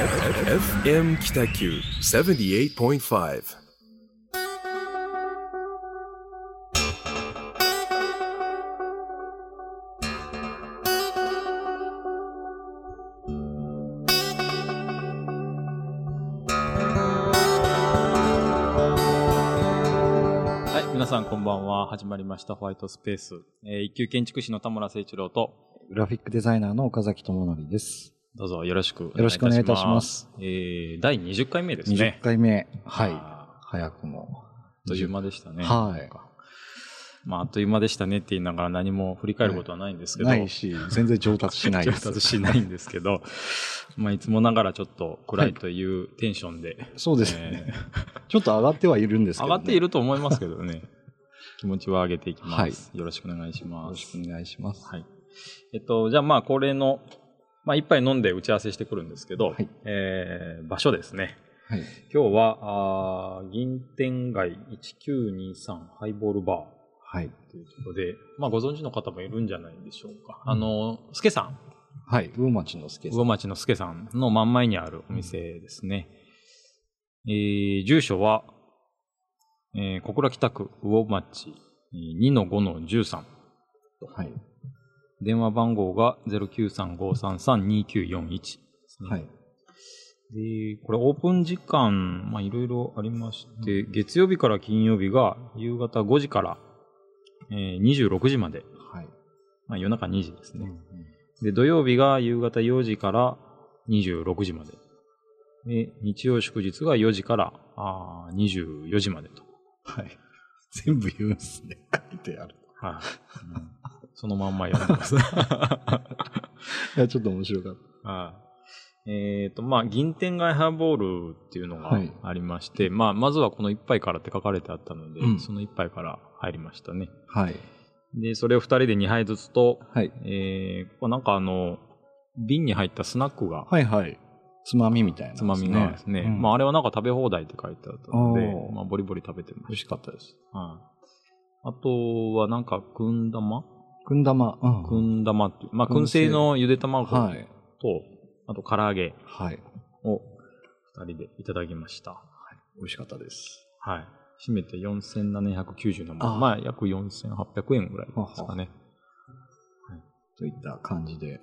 FM 78.5. はい、皆さんこんばんは。始まりました、ホワイトスペース。えー一級建築士の田村誠一郎と、グラフィックデザイナーの岡崎智則です。どうぞよろしくおよろしくお願いいたします。えー、第20回目です20ね。回目。はい。あ早くも。ーあっという間でしたね。はいまあ、あっという間でしたねって言いながら何も振り返ることはないんですけど、ないし、全然上達しない上です。達しないんですけど、まあ、いつもながらちょっと暗いというテンションで、そうですえね。ちょっと上がってはいるんですけど、ね。上がっていると思いますけどね。気持ちは上げていきます。はいよろしくお願いしよます。ろしくお願いします。はい。えっと、じゃあまあ、恒例の、まあ、一杯飲んで打ち合わせしてくるんですけど、はいえー場所ですね。はい。今日は、あー銀天街1923ハイボールバはい。ーというところで、まあ、ご存知の方もいるんじゃないでしょうか。あの、助さん、はい。魚町の助さん。魚町の助さんの真ん前にあるお店ですね。えー住所は、えー小倉北区魚町2-5-13。はい。電話番号が093-533-2941ですね。はい。で、これオープン時間、まあいろいろありまして、月曜日から金曜日が夕方5時から、えー26時まで、はい。まあ夜中2時ですね。うんで、土曜日が夕方4時から26時まで。で、日曜祝日が4時からあー24時までと。はい。全部言うんですね。書いてある。はい。うんそのまんま読んでます。いや、ちょっと面白かっはい。えっ、と、まあ、銀天街ハーボールっていうのがはいありまして、まあ、まずはこの一杯からって書かれてあったので、うんその一杯から入りましたね。た。はい。で、それを二人で2杯ずつと、はい。えー、ここなんかあの、瓶に入ったスナックが、はいはい。つまみみたいな、つまみがですね、うんまあ、あれはなんか食べ放題って書いてあったのでまあ、ボリボリ食べてま美味ししかったです。た。はい。あとはなんか、くん玉くん玉。うん。くん玉っていう、まあ、燻製のゆで卵と、はい。あと唐揚げはい。を二人でいただきました。美味しかったです。はい。締めて4790のあまあ、約4800円ぐらいですかね。といった感じで。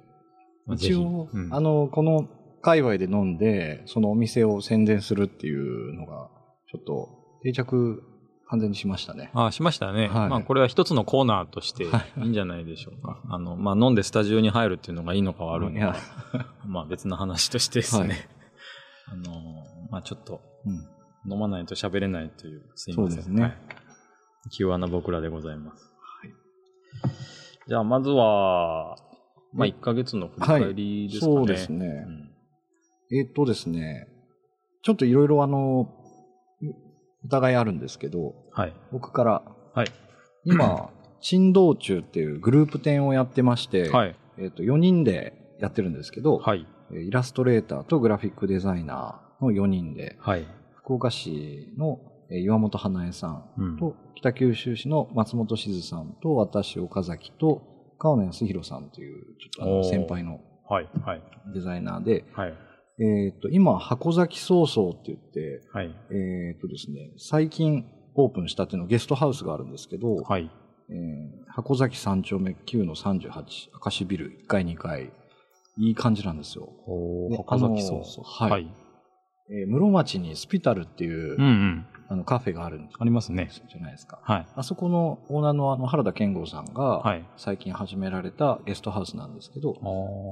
まあ一応、うんあの、この界隈で飲んで、そのお店を宣伝するっていうのが、ちょっと定着完全にしましたね。あしましたね。はいまあ、これは一つのコーナーとしてはいいいんじゃないでしょうか。あの、まあ、飲んでスタジオに入るっていうのがいいのか悪いのか、まあ、別の話としてですね。はいあの、まあ、ちょっと、うん。飲まないと喋れないという、すいません。そうですねはい。気弱な僕らでございます。じゃあ、まずは、まあ、1ヶ月の振り返りですかね。そうですね。うんえーっとですね、ちょっといろいろあの、お互いあるんですけど、はい。僕から、はい。今、珍道中っていうグループ展をやってまして、はい。えーっと、4人でやってるんですけど、はい。えーイラストレーターとグラフィックデザイナーの4人で、はい。福岡市のえー岩本花江さんうんと、北九州市の松本静さんと、私、岡崎と、川野康弘さんという、ちょっとあの先輩のはい。はい。デザイナーで、はい。えっ、と、今、箱崎曹操って言って、はい。えっ、とですね、最近オープンしたっていうのゲストハウスがあるんですけど、はい。えー箱崎三丁目9の38、明石ビル1階2階、いい感じなんですよ。おで岡崎そうあのはいはい。えー室町にスピタルっていう、うんうん。あのカフェがあるんありますね。じゃないですか。はい。あそこのオーナーのあの原田健吾さんが、はい。最近始められたゲストハウスなんですけど、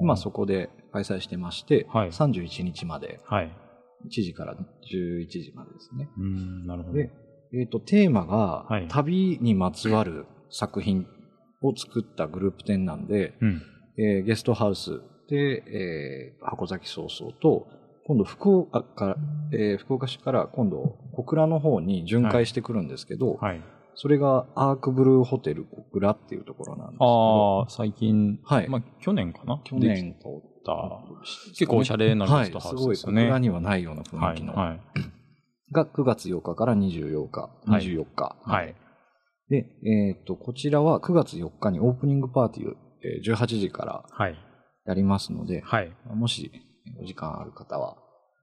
今今そこで開催してまして、はい31日まで、はい。1時から11時までですね。うん、なるほど。で、えっ、と、テーマが、はい旅にまつわる作品を作ったグループ展なんで、うん。えーゲストハウスで、えー箱崎曹操と、今度福岡から、えー福岡市から今度小倉の方に巡回してくるんですけど、はい。それがアークブルーホテル小倉っていうところなんですけど、ああ、最近、はいまあ、去年かな？去年できた、結構おしゃれなゲストハウスですよね。はい、すごい小倉にはないような雰はい。囲気の、はい。が9月8日から24日、はい24日。はい。で、えっ、と、こちらは9月4日にオープニングパーティーを、えー18時からはい。やりますので、はい。もしお時間ある方は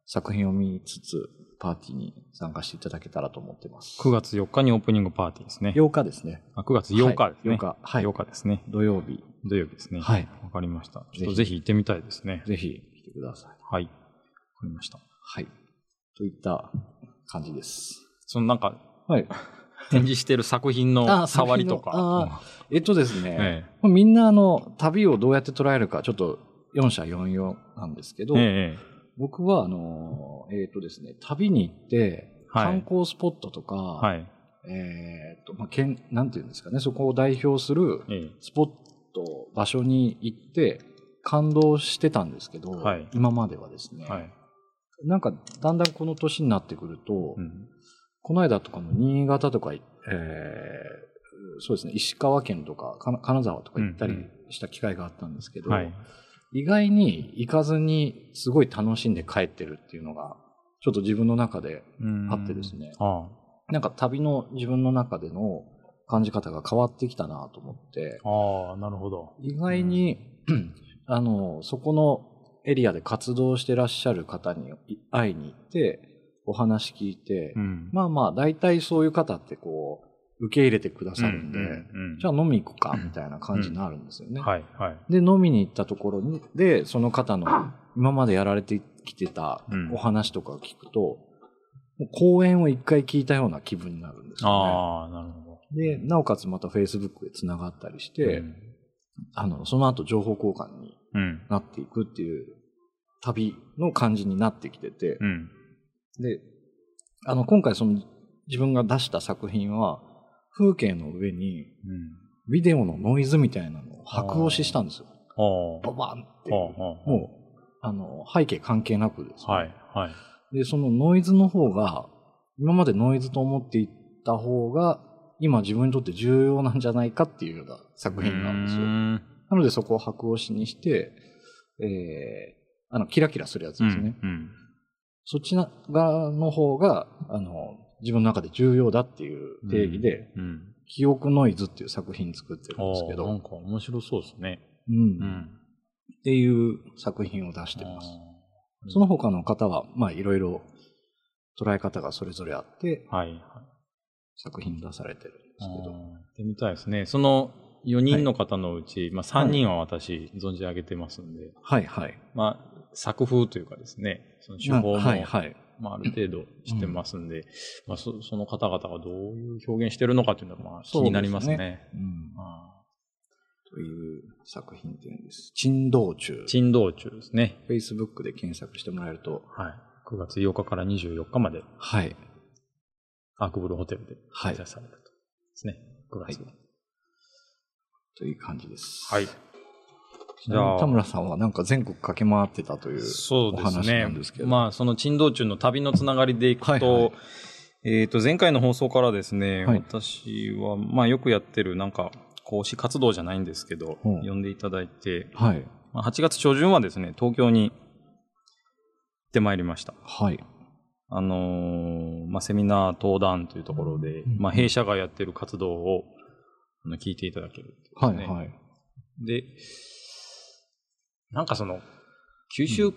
作品を見つつ、パーティーに参加していただけたらと思ってます。9月4日にオープニングパーティーですね。8日ですね。あ9月8日ですね。はい8日はい8日ですね。土曜日。土曜日ですね。はいわかりました。ちょっとぜひ行ってみたいですね。ぜひ来てください。はい。わかりました。はい。といった感じです。そのなんか、はい。展示してる作品の あ触りとか。えっとですね、えみんなあの、旅をどうやって捉えるか、ちょっと4社4用なんですけど、えええ僕はあの、えっとですね、旅に行って、はい。観光スポットとか、はい。えっと、まあ、けんなんていうんですかね、そこを代表するええ。スポット、場所に行って、感動してたんですけど、はい。今まではですね、はい。なんかだんだんこの年になってくると、うん。この間とかも新潟とか、えーそうですね、石川県とか金沢とか行ったりうん。した機会があったんですけど、はい。意外に行かずにすごい楽しんで帰ってるっていうのが、ちょっと自分の中でうんあってですねあなんか旅の自分の中での感じ方が変わってきたなと思って、あ。ああ、なるほど。意外に、あの、そこのエリアで活動してらっしゃる方に会いに行って、お話聞いて、うん。まあまあ、大体そういう方ってこう、受け入れてくださるんで、じゃあ飲み行くか、みたいな感じになるんですよね。はい、はい。で、飲みに行ったところに、で、その方の今までやられてきてたうんお話とかを聞くと、もう講演を一回聞いたような気分になるんですよね。ああ、なるほど。で、なおかつまた Facebook で繋がったりして、うんあの、その後情報交換にうん。なっていくっていう旅の感じになってきてて、うん。で、あの、今回その自分が出した作品は、風景の上にうん。ビデオのノイズみたいなのを白押ししたんですよ。ババンって。もう、あの、背景関係なくですね、はい、はい。で、そのノイズの方が、今までノイズと思っていった方が、今自分にとって重要なんじゃないかっていうような作品なんですよ。なのでそこを白押しにして、えー、あの、キラキラするやつですね。うん。そっち側の方が、あの、自分の中で重要だっていう定義で、うん。うん。記憶ノイズっていう作品作ってるんですけど、なんか面白そうですね。うんうん。っていう作品を出してます。あその他の方は、まあいろいろ捉え方がそれぞれあって、あはい、はい。作品出されてるんですけど。あー行ってみたいですね。その4人の方のうち、まあ3人は私存じ上げてますんで、はいはい。まあ作風というかですね、その手法も、はいはい。まあある程度知ってますんで、まあそその方々がどういう表現してるのかっていうのはまあ気になりますね。そうですうん。あという作品展です。珍道中ー。珍道中ですね。Facebook で検索してもらえると、はい。9月8日から24日まで、はい。アークブルーホテルではい開催されたと。ですね。9月は。という感じです。はい。田村さんはなんか全国駆け回ってたというお話ねなんですけど。まあ、その珍道中の旅のつながりでいくと、はいはいえっ、と、前回の放送からですね、はい私は、まあ、よくやってる、なんか、講師活動じゃないんですけど、うん呼んでいただいて、はい。まあ、8月初旬はですね、東京に行ってまいりました。はい。あのーまあ、セミナー、登壇というところで、うんまあ、弊社がやってる活動をあの聞いていただけるっていうはい。はい。で、なんかその、九州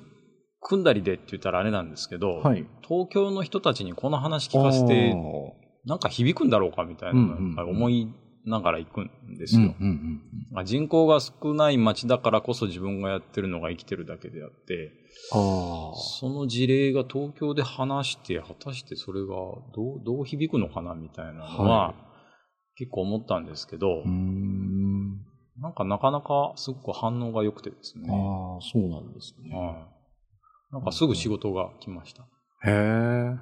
組んだりでって言ったらあれなんですけど、はい。東京の人たちにこの話聞かせて、あなんか響くんだろうかみたいな思いながら行くんですーよ。人口が少ない町だからこそ自分がやってるのが生きてるだけであって、その事例が東京で話して、果たしてそれがどうどう響くのかなみたいなのは、は結構思ったんですけど。なんかなかなかすごく反応が良くてですね。ああ、そうなんですね。はい。なんかすぐ仕事が来ました。へえ。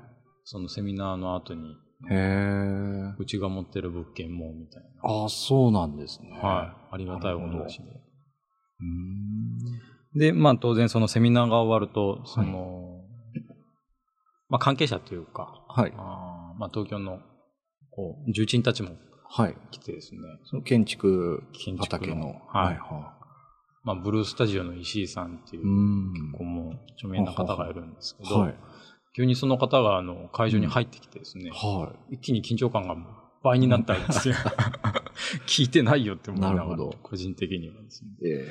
そのセミナーの後に、へえ。うちが持ってる物件も、みたいああ、そうなんですね。な。はい。ありがたいお話で。うーん。で、まあ当然そのセミナーが終わると、その、まあ関係者というか、はい。あーまあ東京の、こう、重鎮たちもはい。来てですね、その建築建築畑の。はいはまあブルースタジオの石井さんっていい。うう、ん。こうもう著名な方がいるんですけど、はい。急にその方があの会場に入ってきてですね、は一気に緊張感が倍になったんですよ。聞いてないよって思いながらなるほど、個人的にはですね。い。え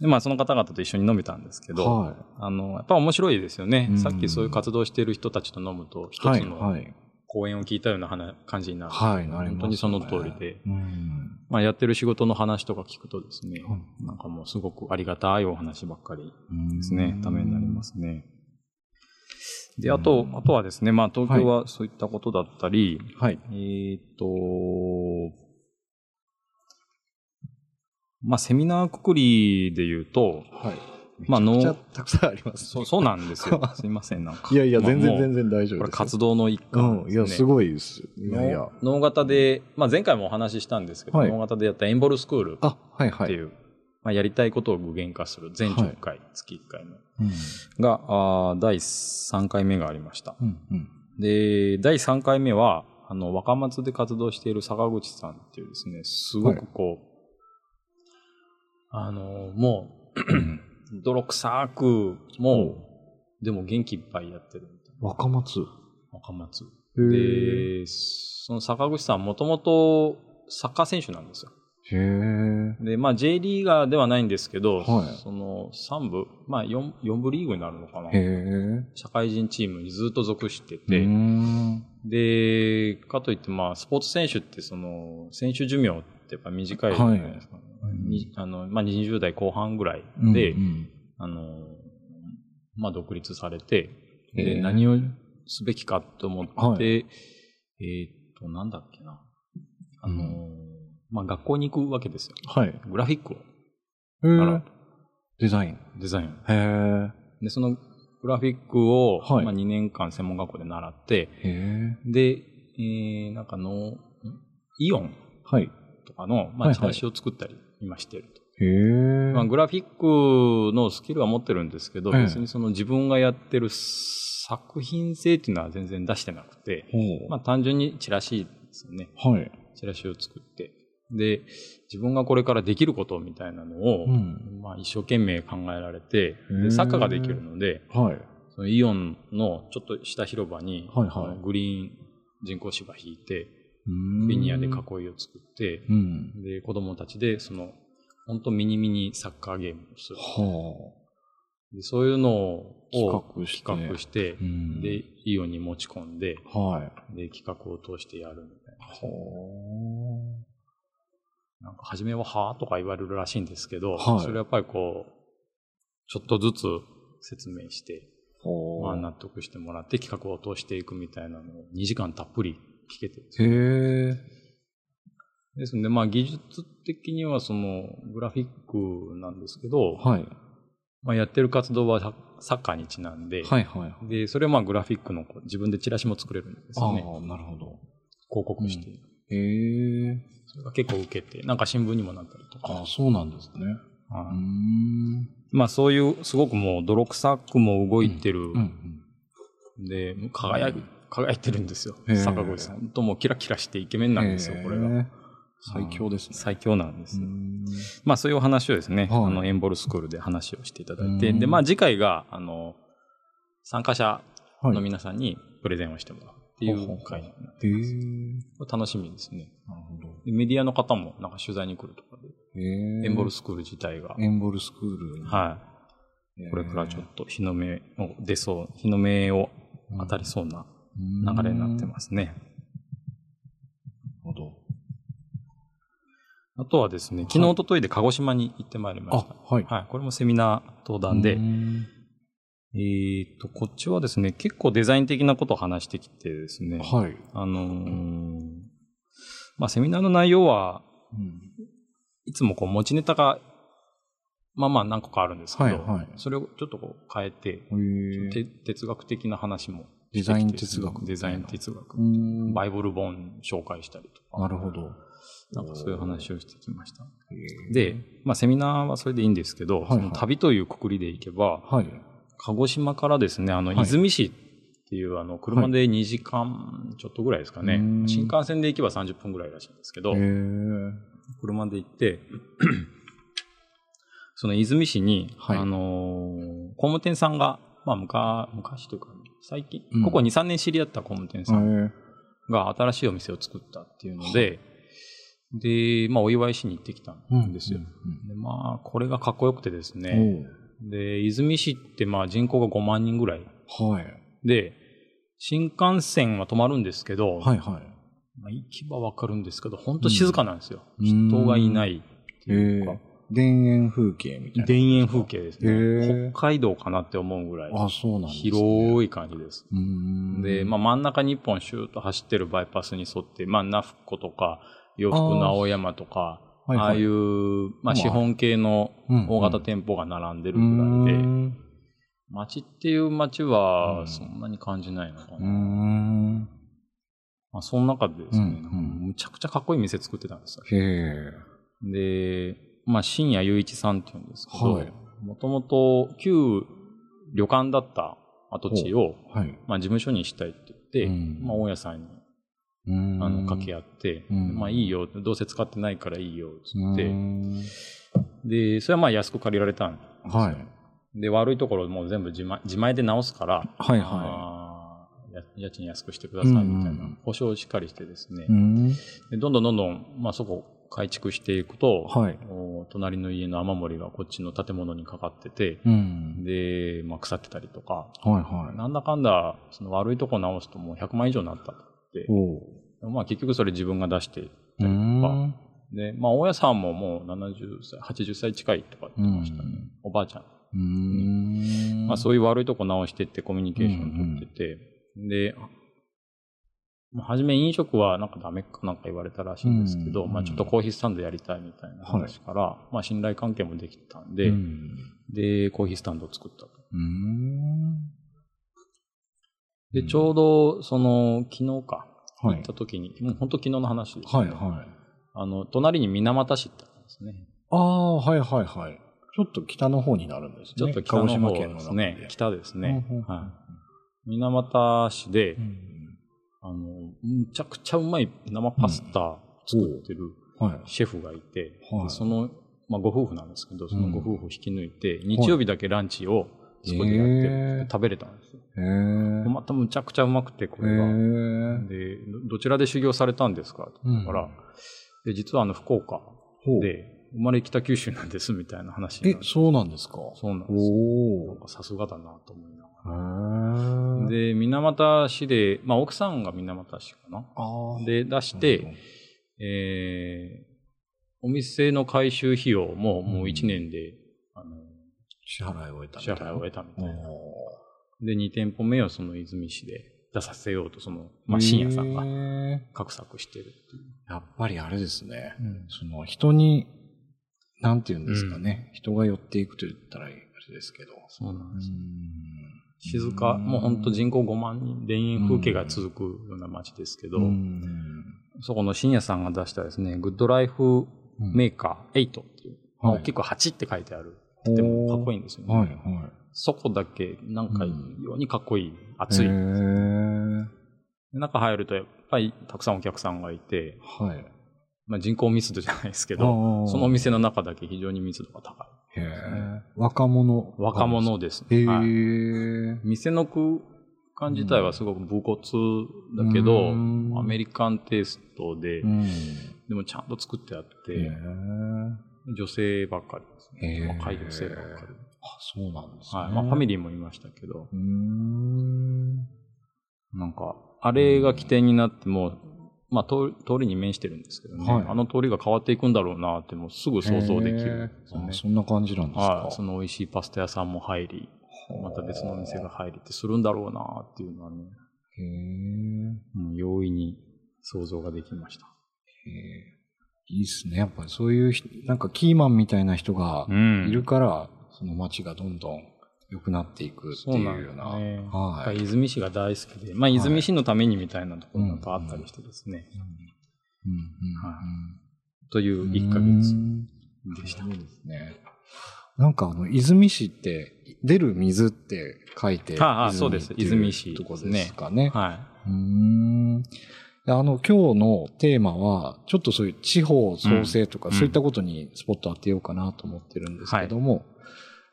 で、まあその方々と一緒に飲めたんですけど、はあの、やっぱ面白いですよね。うんさっきそういう活動している人たちと飲むと。一つのはい。講演を聞いたような話感じになる。はい、なります、ね。本当にその通りで。うん。まあやってる仕事の話とか聞くとですね、はいなんかもうすごくありがたいお話ばっかりでですね、ためになりま。すね。で、あと、あとはですね、まあ東京はそういったことだったり、はい。えーっと、まあセミナーくくりで言うと、はい。まあめちゃたくさんあります、そう、そうなんですよ。すいません、なんか。いやいや、まあ全然全然大丈夫です。これ活動の一環うん。いや、すい。ごいです。いやいや。脳脳型で、まあ前回もお話ししたんですけど、はい脳型でやったエンボルスクールっあ、はいはい。ていう、まあやりたいことを具現化する全10回、月1回のうん。が、あー第3回目がありました。うん。うん。で、第3回目は、あの、若松で活動している坂口さんっていうですね、すごくこう、あの、もう、泥臭く、もう、でも元気いっぱいやってるみたいな。若松。若松。で、その坂口さんもともとサッカー選手なんですよ。へえ。で、まあ J リーガーではないんですけど、はいその3部、まあ 4, 4部リーグになるのかな。社会人チームにずっと属してうて。で、かといって、まあ、スポーツ選手って、その、選手寿命ってやっぱ短いじゃないですか。はいにあの、まあ、20代後半ぐらいうんで、うんあの、まあ、独立されて、へで、ー何をすべきかと思って、はいえーっと、なんだっけな。あの、まあ、学校に行くわけですよ。はい。グラフィックをへ。デザイン。デザイン。へえ。で、そのグラフィックを、はいまあ、2年間専門学校で習って。で、えー、なんかの、ん？イオンはい。とかの、まあ、チラシを作ったり今してると。まあ、グラフィックのスキルは持ってるんですけど、ええ別にその自分がやってる作品性っていうのは全然出してなくて。まあ、単純にチラシですよね。はい。チラシを作って。で、自分がこれからできることみたいなのを、うん。まあ、一生懸命考えられて、でサッカーができるので、はい。そのイオンのちょっとした広場に、はいはいグリーン人工芝引いて、フリニアで囲いを作って、うん。で、子供たちで、その、本当ミニミニサッカーゲームをする。はでそういうのを企画して。うん。で、イオンに持ち込んで、はい。で、企画を通してやるみたいな。ほなんか、初めははぁとか言われるらしいんですけど、はいそれやっぱりこう、ちょっとずつ説明して、う。まあ納得してもらって企画を通していくみたいなのを2時間たっぷり聞けてですへねえ。ですので、まあ技術的にはそのグラフィックなんですけど、はい。まあ、やってる活動はササッカーにちなんで、はいはい。で、それはまあグラフィックの自分でチラシも作れるんですよね。ああ、なるほど。広告して。へえ。それが結構受けて、なんか新聞にもなったりとか。ああ、そうなんですね。はいーん。まあそういう、すごくもう泥臭くも動いてる、うんうん。で、輝い輝いてるんですよ坂口さん。本当もうキラキラしてイケメンなんですよ、これが。最強ですね。最強なんです。うんまあそういうお話をですね、はいあの、エンボルスクールで話をしていただいて、うんで、まあ次回が、あの、参加者はいの皆さんにプレゼンをしてもらうっていう会になってへえ。これ楽しみですね。なるほど。でメディアの方もなんか取材に来るとかで。エンボルスクール自体が、エンボルスクールに。はい。これからちょっと日の目を出そう、日の目を当たりそうな流れになってますね。なるほど。あとはですね、昨日、はい一昨日で鹿児島に行ってまいりました。あ、はい。はい。これもセミナー登壇でう、んえっと、こっちはですね、結構デザイン的なことを話してきてですね、はい。あのーまあ、セミナーの内容は、うんいつもこう持ちネタが、まあまあ何個かあるんですけど、はいはいそれをちょっとこう変えて哲学的な話もデザイン哲学デザイン哲学。うんバイブル本紹介したりとか。なるほど。なんかそういう話をしてきました。で、まあセミナーはそれでいいんですけど、はいはいその旅というくくりでいけば、はい。鹿児島からですね、あの、はい出水市っていう、あの、車で2時間ちょっとぐらいですかね。うん新幹線で行けば30分ぐらいらしいんですけど、車で行って、その出水市に、はいあのー工務店さんが、まあ、昔、昔というか、最近、うんここ2、3年知り合った工務店さんが新しいお店を作ったっていうので、で、まあ、お祝いしに行ってきたんですよ。うんでまあ、これがかっこよくてですうんね。で、泉市ってまあ人口が5万人ぐらい。はい。で、新幹線は止まるんですけど、はいはい。まあ、行き場わかるんですけど、本当静かなんですよ。うん人がいないっていうか、田園風景みたいな。田園風景ですへね。ー北海道かなって思うぐらい、あ、そうなんですね。広い感じです。で、まあ、真ん中に一本シューッと走ってるバイパスに沿って、まあ、ナフコとか、洋服の青山とか、ああいう、ままああ、資本系のうん大型店舗が並んでるうぐらいで、街っていう街うはんそんなに感じないのかな。ん。まあ、その中でですね、むちゃくちゃかっこいい店作ってたんですよ。へえ。で、まあ、深夜雄一さんって言うんですけど、はい。もともと旧旅館だった跡地を、はい。まあ、事務所にしたいって言って、うん。まあ、大家さんにあの掛け合って、うん。まあいいよ、どうせ使ってないからいいよ、つうーって、ん。で、それはまあ安く借りられたんですよ。はい。で、悪いところもう全部自前自前で直すから、はいはあーや家賃安くしてくださいみたいなん保証をしっかりしてですね。でどんどんどんどん、まあそこ改築していくと、はい。お隣の家の雨漏りがこっちの建物にかかってて、うん。で、まあ腐ってたりとか、はいはい。なんだかんだ、その悪いとこ直すともう100万以上になったって。まあ結局それ自分が出してうーん。で、まあ、大家さんももう70歳、80歳近いとか言ってましたね。うんおばあちゃん。うーん。まあ、そういう悪いとこ直してってコミュニケーション取ってて、で、まあ初め飲食はなんかダメかなんか言われたらしいんですけど、うんまあちょっとコーヒースタンドやりたいみたいな話から、まあ信頼関係もできたんで、うんで、コーヒースタンドを作ったと。で、ちょうど、その、昨日か、はい行った時に、もう本当昨日の話です、はいはい。あの、隣に水俣市ってあるんですね。ああ、はいはいはい。ちょっと北の方になるんですね。ちょっと北の方鹿児島県の中ですねで。。北ですね。はい。水俣市で、うんあの、むちゃくちゃうまい生パスタ作ってるはい。シェフがいて、はいでその、まあ、ご夫婦なんですけど、そのうんご夫婦を引き抜いて、日曜日だけランチをそこでやって、食べれたんですよ。へえ。またむちゃくちゃうまくて、こへれが。え。で、どどちらで修行されたんですか？って言ったから、うんで実はあの、福岡で、生まれ北九州なんですみたいな話にえそうなんですか？そうなんですよ。おなんかさすがだなと思いながら。え。で、水俣市で、まあ奥さんが水俣市かな。で、出して、えー、お店の回収費用ももう1年で、あの、支払いを終えたたいな。払いを終えたみたいな。おで、2店舗目をその泉市で出させようと、その、ーまあ、深夜さんが画策してるっていう。やっぱりあれですね。うんその人に、なんて言うんですかね。人が寄っていくと言ったらあれですけど。そうなんです。うん静か、もう本当人口5万人、田園風景が続くような街ですけど、うんそこの深夜さんが出したですね、グッドライフメーカー8っていう、まあはい大きく8って書いてある。でもかっこいいんですよね。はい、はい。そこだけ、なんか、うんようにかっこいい、熱い。中入ると、やっぱりたくさんお客さんがいて、はい。まあ、人口密度じゃないですけあど、ーそのお店の中だけ非常に密度が高い。若者。若者ですへね。え、はい店の空間自体はすごく武骨だけど、うんアメリカンテイストで、うん。でもちゃんと作ってあっへて、え。女性ばっかりですへね。ー若い女性ばっかり。あ、そうなんですね。はい。まあ、ファミリリーもいましたけど、うーん。なんか、あれが起点になっても、まあ通り、通りに面してるんですけどね、はいあの通りが変わっていくんだろうなって、もうすぐ想像できるんでね。そんな感じなんですか。はい。その美味しいパスタ屋さんも入り、また別のお店が入りってするんだろうなっていうのはね、へえ。もう容易に想像ができました。へえいいっすね。やっぱりそういう人、なんかキーマンみたいな人がんいるから、その街がどんどん良くなっていくってそうなんだいうような。よね。やっぱはい。り泉市が大好きで、まあ泉市のためにみたいなところがやっぱあったりしてですね、うんうんといううん1ヶう月んでした。そうですね。なんかあの、泉市って、出る水って書いて、ああそうですっていう泉市とこですかね。はうーん。であの、今日のテーマは、ちょっとそういう地方創生とか、うんそういったことにスポット当てようかなと思ってるんですけども、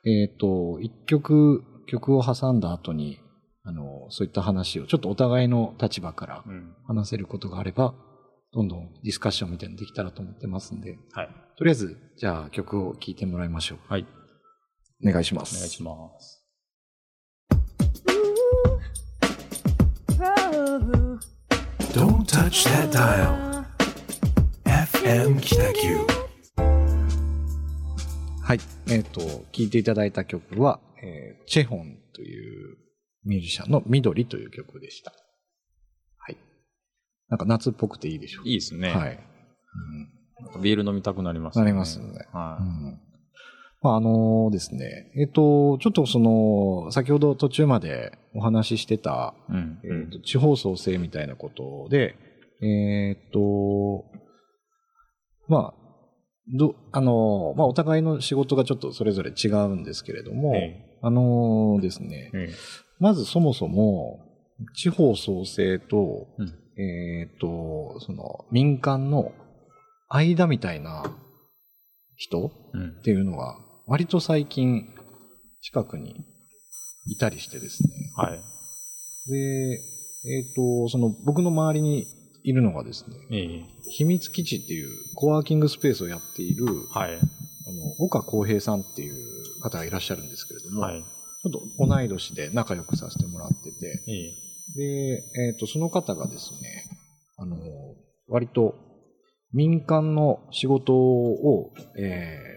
えっ、と、一曲、曲を挟んだ後に、あの、そういった話を、ちょっとお互いの立場からい。うん話せることがあれば、どんどんディスカッションみたいにできたらと思ってますんで、はい。とりあえず、じゃあ曲を聴いてもらいましょう。はい。お願いしまおす。願いします。Don't touch that dial. FM Kitaku. はい。えっ、と、聴いていただいた曲は、えーチェホンというミュージシャンの緑という曲でした。はい。なんか夏っぽくていいでしょう。いいですね。はい。なんかビール飲みたくなりますなりますねはうんまあ、あのですね、えっ、と、ちょっとその、先ほど途中までお話ししてた、い。うん。えーと地方創生みたいなことで、えっ、と、まあ、ど、あの、まあ、お互いの仕事がちょっとそれぞれ違うんですけれども、えあのですね、ええまずそもそも、地方創生と、うんえっ、と、その、民間の間みたいな人うんっていうのが、割と最近、近くにいたりしてですね。はい。で、えっ、と、その、僕の周りにいるのがですね、ええ秘密基地っていうコワーキングスペースをやっている、はい。あの、岡康平さんっていう方がいらっしゃるんですけれども、はい。ちょっと同い年で仲良くさせてもらってて、ええで、えっ、と、その方がですね、あの、割と民間の仕事を、えー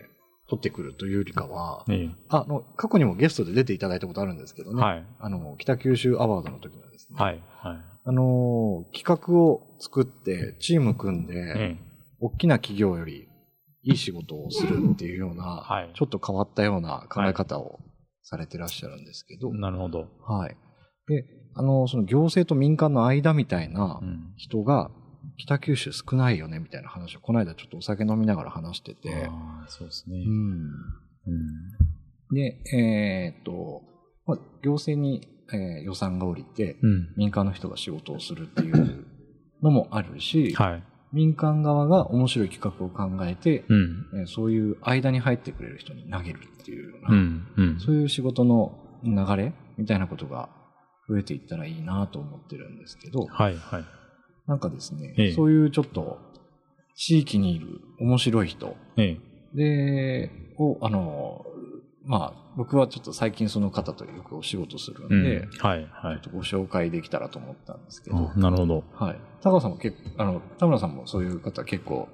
取ってくるというよりかは、えあの、過去にもゲストで出ていただいたことあるんですけどね、えはい。あの、北九州アワードの時のですね、はい。はい。あの、企画を作って、チーム組んで、え大きな企業よりいい仕事をするっていうような、はいちょっと変わったような考え方をされてらっしゃるんですけど、えなるほど。はい。で、あの、その行政と民間の間みたいなうん。人が、北九州少ないよね、みたいな話を、この間ちょっとお酒飲みながら話してて、ああ、そうですね。うん。うん。で、えーっと、まあ、行政に、えー予算が下りて、うん。民間の人が仕事をするっていうのもあるし、はい。民間側が面白い企画を考えて、うん。えーそういう間に入ってくれる人に投げるっていうような、うん。うん。そういう仕事の流れみたいなことが増えていったらいいなと思ってるんですけど、はい。はい。なんかですね、ええそういうちょっと地域にいる面白い人ええで、を、あの、まあ、僕はちょっと最近その方とよくお仕事するんうんで、はい。ちはいょっ。とご紹介できたらと思ったんですけど、あなるほど。はい。高尾さんも結構、あの、田村さんもそういう方結構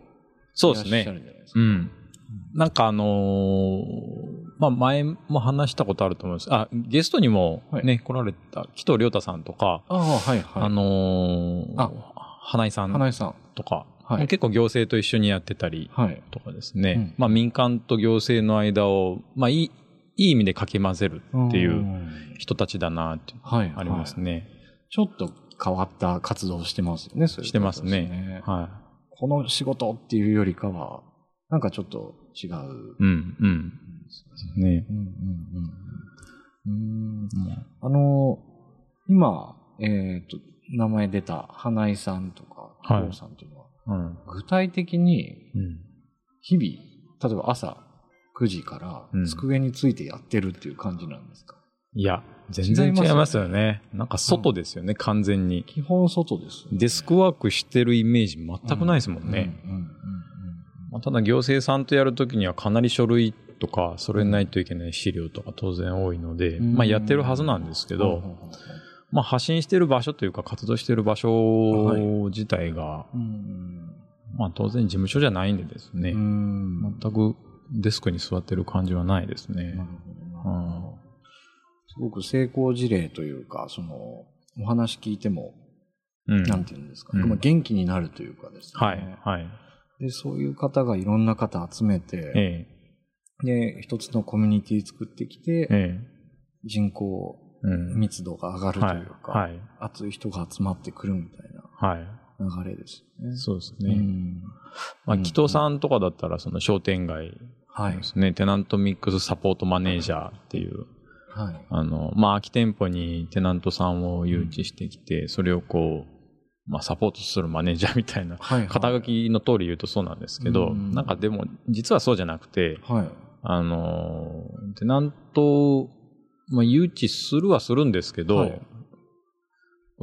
そうですねいらっしゃる。んじゃないですか。うん。なんかあのーまあ前も話したことあると思うんです。あ、ゲストにもね、来られた紀藤亮太さんとか、ああ、はいはい。あのーあ花井さん花井さん。とか、はい結構行政と一緒にやってたりはい。とかですね、うんまあ民間と行政の間を、まあいい、いい意味でかき混ぜるっていううん人たちだなってはい。ありますはい。ね。ちょっと変わった活動をしてますよね、そういうしてますね。はこの仕事っていうよりかは、なんかちょっと違う。い。うん、うん。ね。うんうんうんうん。あの、今、えっ、と、名前出た花井さんとか、はい郷さんっていうのは、うん。具体的にうん。日々、例えば朝9時からうん。机についてやってるっていう感じなんですか、いや、全然違いますすよね。なんか外ですよね、完全に。基本外ですよね、デスクワークしてるイメージ全くないですもんね。ただ行政さんとやるときにはかなり書類とか、それないといけない資料とか当然多いので、うん。まあやってるはずなんですけど、まあ発信してる場所というか活動してる場所自体が、うん。まあ当然事務所じゃないんでですね、うん。全くデスクに座ってる感じはないですねなる。ほどなるほどすごく成功事例というか、その、お話聞いても、うん。なんていうんですか、うんまあ元気になるというかですね。はい、はい。で、そういう方がいろんな方集めて、えで、一つのコミュニティ作ってきて、え、え人口え、うん。密度が上がるというか、はい、はい、熱い人が集まってくるみたいはい。な流れですよね。そうですね。うんまあ、うん紀藤さんとかだったら、その商店街はいで。すね、テナントミックスサポートマネージャーっていう、はい。あの、まあ、空き店舗にテナントさんを誘致してきて、それをこう、まあ、サポートするマネージャーみたいな、はい。肩書きの通り言うとそうなんですけど、うんなんかでも、実はそうじゃなくて、はい。あの、テナント、まあ、誘致するはするんですけど、はい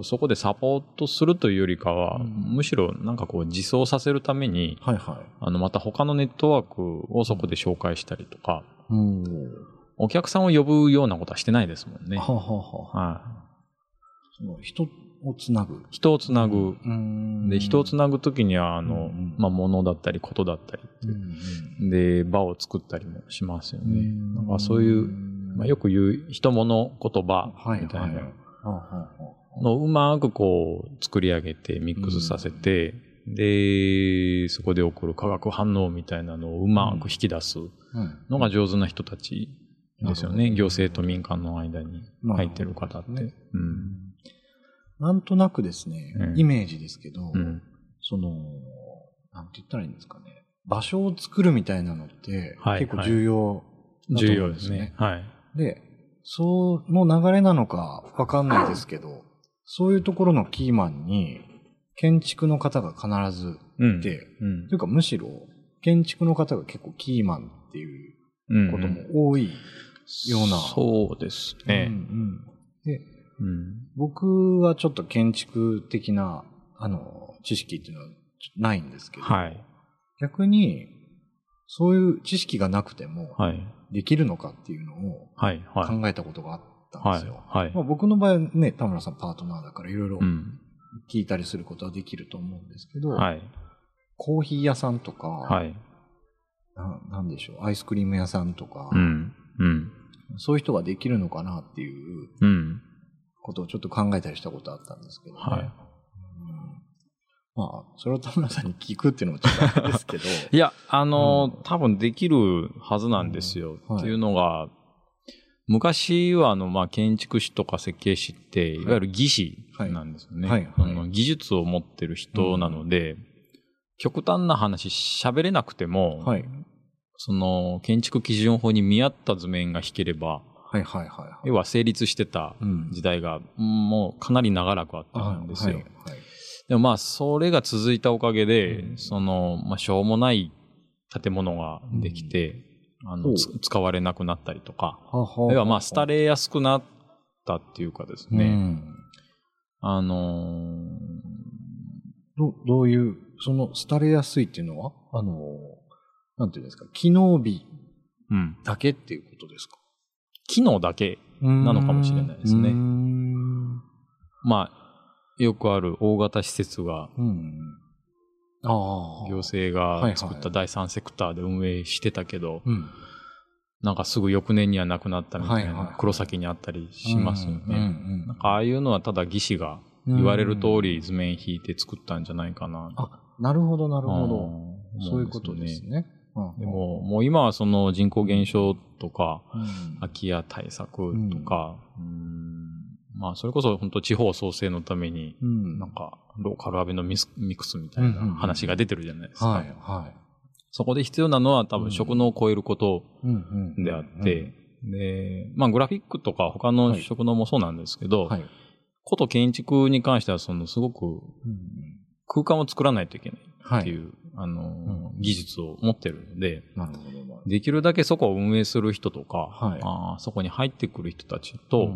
そこでサポートするというよりかは、うんむしろなんかこう自走させるために、はいはい。あの、また他のネットワークをそこで紹介したりとか、うん。お客さんを呼ぶようなことはしてないですもんね。はあはあはあはその人をつなぐ。い。人をつなぐ。うんで、人をつなぐときには、あの、うんまあ、物だったり、ことだったりってで、場を作ったりもしますよね。うんなんかそういう、まあ、よく言う人物言葉はいはい。みたいなはあはあはあのをうまくこう作り上げてミックスさせて、で、そこで起こる化学反応みたいなのをうまく引き出すうんのが上手な人たちですよね。行政と民間の間に入ってる方って。うん。なんとなくですねう、んイメージですけど、うん。その、なんて言ったらいいんですかね。場所を作るみたいなのって、はい結構重要だと重思うんですね。要ですね。はい。で、その流れなのかわかんないですけど、そういうところのキーマンに、建築の方が必ずうん。いて、うんというかむしろ、建築の方が結構キーマンっていううん。ことも多い。ようなそうですね。うんうんで、うん。僕はちょっと建築的な、あの、知識っていうのはないんですけど、はい。逆に、そういう知識がなくても、はい。できるのかっていうのを。考えたことがあったんはいですよ。。はいまあ、。僕の場合はね、田村さんパートナーだからいろいろうん。聞いたりすることはできると思うんですけど、はい。コーヒー屋さんとか、はい。ななんでしょう、アイスクリーム屋さんとか、うん。うん。そういう人ができるのかなっていううん。ことをちょっと考えたりしたことあったんですけどね。はいうんまあ、それを田村さんに聞くっていうのもちょっとあれですけど、いや、あのーうん多分できるはずなんですよ。うんはいっていうのが、昔はあの、まあ、建築士とか設計士って、い。わゆる技師なんですよね。はい。はい。はい。あの技術を持ってる人なので、極端な話喋れなくても、はい。その建築基準法に見合った図面が引ければ、はい。はい。はい。はい。要は成立してたうん。時代が、もうかなり長らくあったんですよ。はい。はい。でもまあ、それが続いたおかげで、うん。その、まあ、しょうもない建物ができて、あの、使われなくなったりとか、要はまあ、廃れやすくなったっていうかですね、うん。あのどどういう、その、廃れやすいっていうのは、あの、なんていうんですか、機能美ーうん、だけっていうことですか？機能だけ、なのかもしれないですね。うーん。まあ、よくある大型施設が、うん。ああ。行政はいはいが作った第三セクターで運営してたけど、うん。なんかすぐ翌年にはなくなったみたいはいはいはない黒崎にあったりしますよね。なんかああいうのはただ技師が言われる通り図面引いて作ったんじゃないかな。あ、なるほど、なるほど。うんそういうことです。ね。うんでも、もう今はその人口減少とか、うん空き家対策とか、うんまあそれこそ本当地方創生のために、うんなんかローカルアベノミスミクスみたいな話が出てるじゃないですか。はい、はい。そこで必要なのは多うん分職能を超えることであって、で、まあグラフィックとか他の職能もそうなんですけど、はい。こと建築に関してはそのすごくうん空間を作らないといけない。っていう、あの、うん技術を持ってるので、なるほど。できるだけそこを運営する人とか、はいあーそこに入ってくる人たちと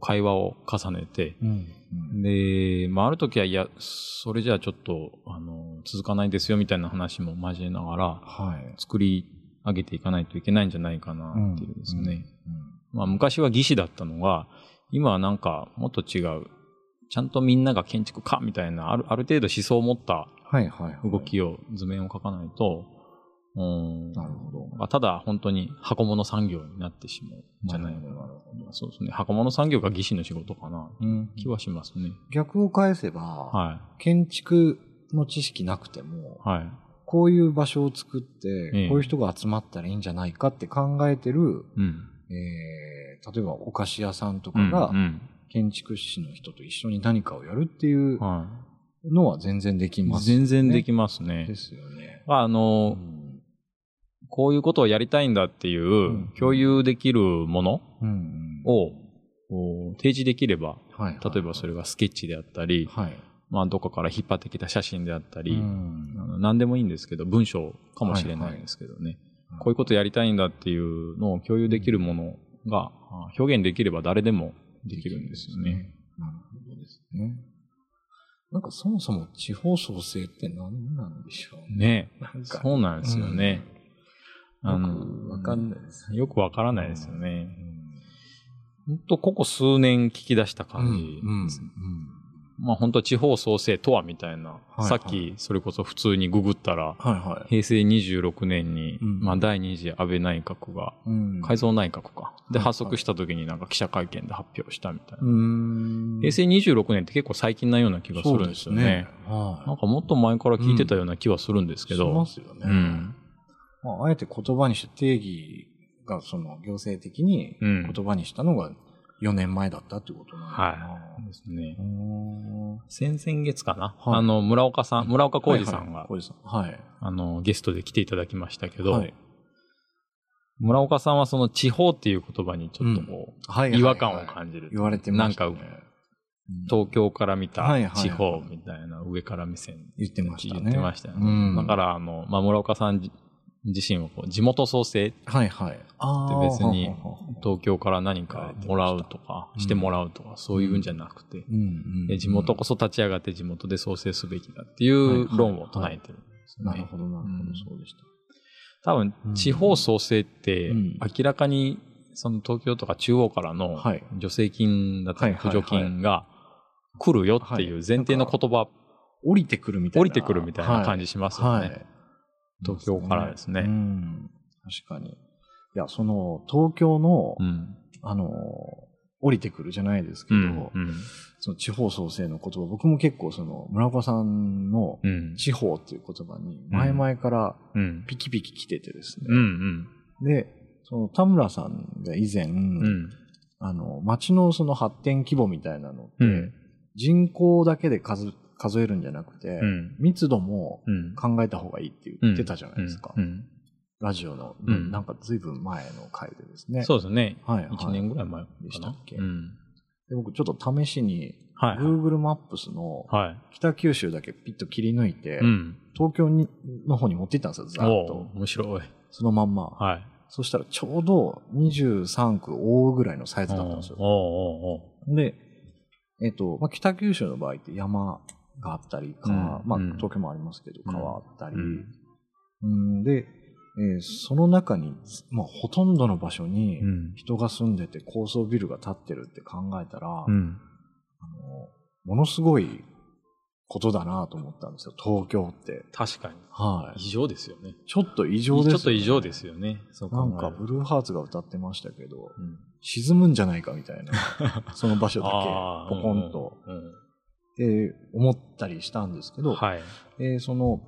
会話を重ねて、うんうんで、まあ、ある時は、いや、それじゃあちょっと、あの、続かないですよみたいな話も交えながら、はい。作り上げていかないといけないんじゃないかなっていうですね。うん。まあ、昔は技師だったのが、今はなんかもっと違う、ちゃんとみんなが建築家みたいな、あるある程度思想を持ったはいはい。動きを、図面を描かないと、うんなるほど。まあただ本当に箱物産業になってしまうんじゃないかな。なるほどそうですね。箱物産業が技師の仕事かな、うん気はしますね。逆を返せば、は建築の知識なくても、い。はい。こういう場所を作って、ええこういう人が集まったらいいんじゃないかって考えてる、うん。えー例えばお菓子屋さんとかうんが、うん建築士の人と一緒に何かをやるっていうはのは全然できい。ますよね。全然できますねで。すよね。あの、うんこういうことをやりたいんだっていう、ん共有できるものうんを、提示できれば、はい例えばそれがスケッチであったり、はい。まあどこから引っ張ってきた写真であったり、うん何でもいいんですけど、文章かもしれないんですけどね。こういうことやりたいんだっていうのを共有できるものが、あ表現できれば誰でもできるんですよね。なるほどでですね。なんかそもそも地方創生って何なんでしょう？ね。なんか。そうなんですよね。うん。よくわかんないです。よくわからないですよね。うん。本当ここ数年聞き出した感じです。まあ本当地方創生とはみたいな、はいさっきそれこそ普通にググったら、はいはい。平成26年に、うんまあ第二次安倍内閣が、うん改造内閣か。で、はい発足した時になんか記者会見で発表したみたいな。平成26年って結構最近なような気がするんですよね。はい。なんかもっと前から聞いてたような気はするんですけしど。ますよね。うん。まあ、あえて言葉にして定義がその行政的にうん言葉にしたのが4年前だったってことなのかな。はい。ですね先々月かな、はいあの、村岡さん、村岡浩二さんが、はいはい。あの、ゲストで来ていただきましたけど、はい村岡さんはその地方っていう言葉にちょっとこう、違和感を感じる。言われてましたね。なんか、うん東京から見た地方みたいな上から目線言ってましたね。言ってましたよね。うんだから、あの、まあ、村岡さんじ自身はこう地元創生ってはいはい。あ別に東京から何かもらうとか、うん。してもらうとか、そういうんじゃなくて、地元こそ立ち上がって地元で創生すべきだっていう論を唱えてるんですよね。なるほど、なるほどうん、そうでした。多分う、ん。地方創生ってうん、明らかに、その東京とか中央からのはい。助成金だったり補助金が来るよっていう前提の言葉、降りてくるみたいな。降りてくるみたいな感じしますよはい。ね。東京からですねうん。確かに。いや、その、東京の、うん。あの、降りてくるじゃないですけど、うん。うんその地方創生の言葉、僕も結構その、村岡さんのうん。地方っていう言葉に、前々からうん。ピキピキ来ててですね。うん。で、その田村さんが以前、うん。あの、町のその発展規模みたいなのって、うん人口だけで数数えるんじゃなくて、うん。密度もうん。考えた方がいいって言ってたじゃないですか。うん。ラジオの、うんなんか随分前の回でですね。そうですね。はい、はい。1年ぐらい前でしたっけ？うん。で僕ちょっと試しに、はい。Google マップスのはい。北九州だけピッと切り抜いて、うん。東京にの方に持っていったんですよ、ざーっおと。お面白い。そのまんま。はい。そしたらちょうど23区覆うぐらいのサイズだったんですよお。おおで、えっ、と、まあ、北九州の場合って山があったり、川、まあ、うんうん東京もありますけど、川あったり、うんうんで、えーその中に、まあ、ほとんどの場所にうん。人が住んでて高層ビルが建ってるって考えたら、うん。あのものすごいことだなと思ったんですよ、東京って。確かに。はい。異常ですよね。ちょっと異常ですよ、ね。ちょっと異常ですよね。なんか、ブルーハーツが歌ってましたけど、うん沈むんじゃないかみたいな、その場所だけ、ポコンと、うんうんって思ったりしたんですけど、はい。えーその、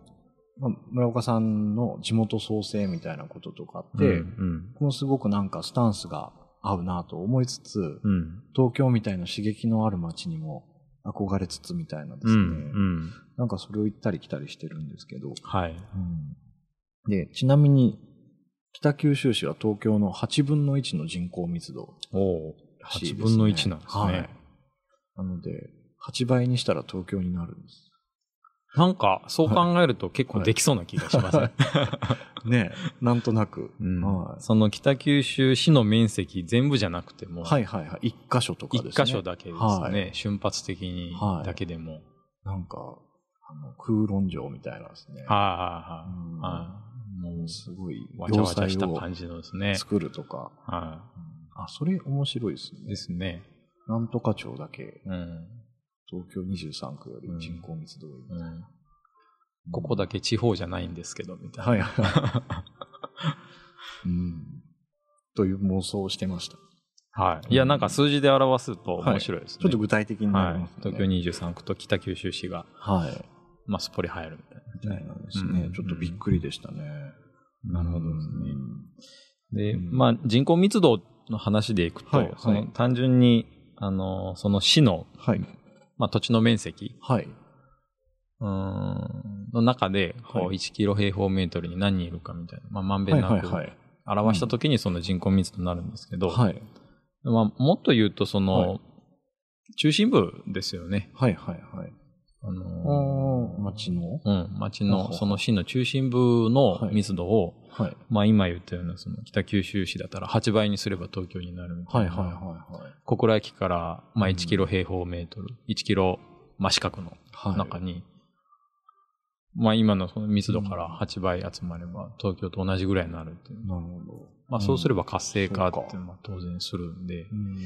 まあ、村岡さんの地元創生みたいなこととかって、うん。僕もすごくなんかスタンスが合うなと思いつつ、うん。東京みたいな刺激のある街にも憧れつつみたいなですね、うん。うん。なんかそれを行ったり来たりしてるんですけど、はい。うんで、ちなみに北九州市は東京の8分の1の人口密度。8らしいです、ね。分の1なんですね。はい。なので、8倍にしたら東京になるんです。なんか、そう考えると結構できそうな気がしますね。ねえなんとなく。うんはいその北九州市の面積全部じゃなくても、はいはいはい。一箇所とかですね。一箇所だけですね、はい瞬発的にはいだけでも。なんか、あの、空論城みたいなですね。はいはいうんはい。はいもう、すごい、わちゃわちゃした要感じのですね。作るとか。はあ、それ面白いですい。ね。ですね。なんとか町だけ、うん。東京23区より人口密度多い。うんここだけ地方じゃないんですけど、みたいな。はいはい。うん。という妄想をしてました。はい。いや、なんか数字で表すと面白いですね。ちょっと具体的になはいりますね。。東京23区と北九州市が、はい。まあ、すっぽり入るみたいみたいなんですね。うんちょっとびっくりでしたね。なるほどですねな。で、うんまあ、人口密度の話でいくと、はいはいその単純に、あの、その市の、はい。まあ、土地の面積、はい。うーん、の中で、こう、はい1キロ平方メートルに何人いるかみたいな、まあ、まんべはいんなく。表したときにその人口密度になるんですけど、はい。まあ、もっと言うと、その、はい中心部ですよね。はいはいはい。あのあの町の？うん、町の、その市の中心部のはい密度を、はい。まあ今言ったような、その北九州市だったら8倍にすれば東京になるみたな。はいいはいはいはい。小倉駅から、まあ1キロ平方メートル、1キロ真四角のはい中に、まあ今のその密度から8倍集まれば東京と同じぐらいになるっていう。なるほど。まあそうすれば活性化ってそうかまあ当然するんで、うん。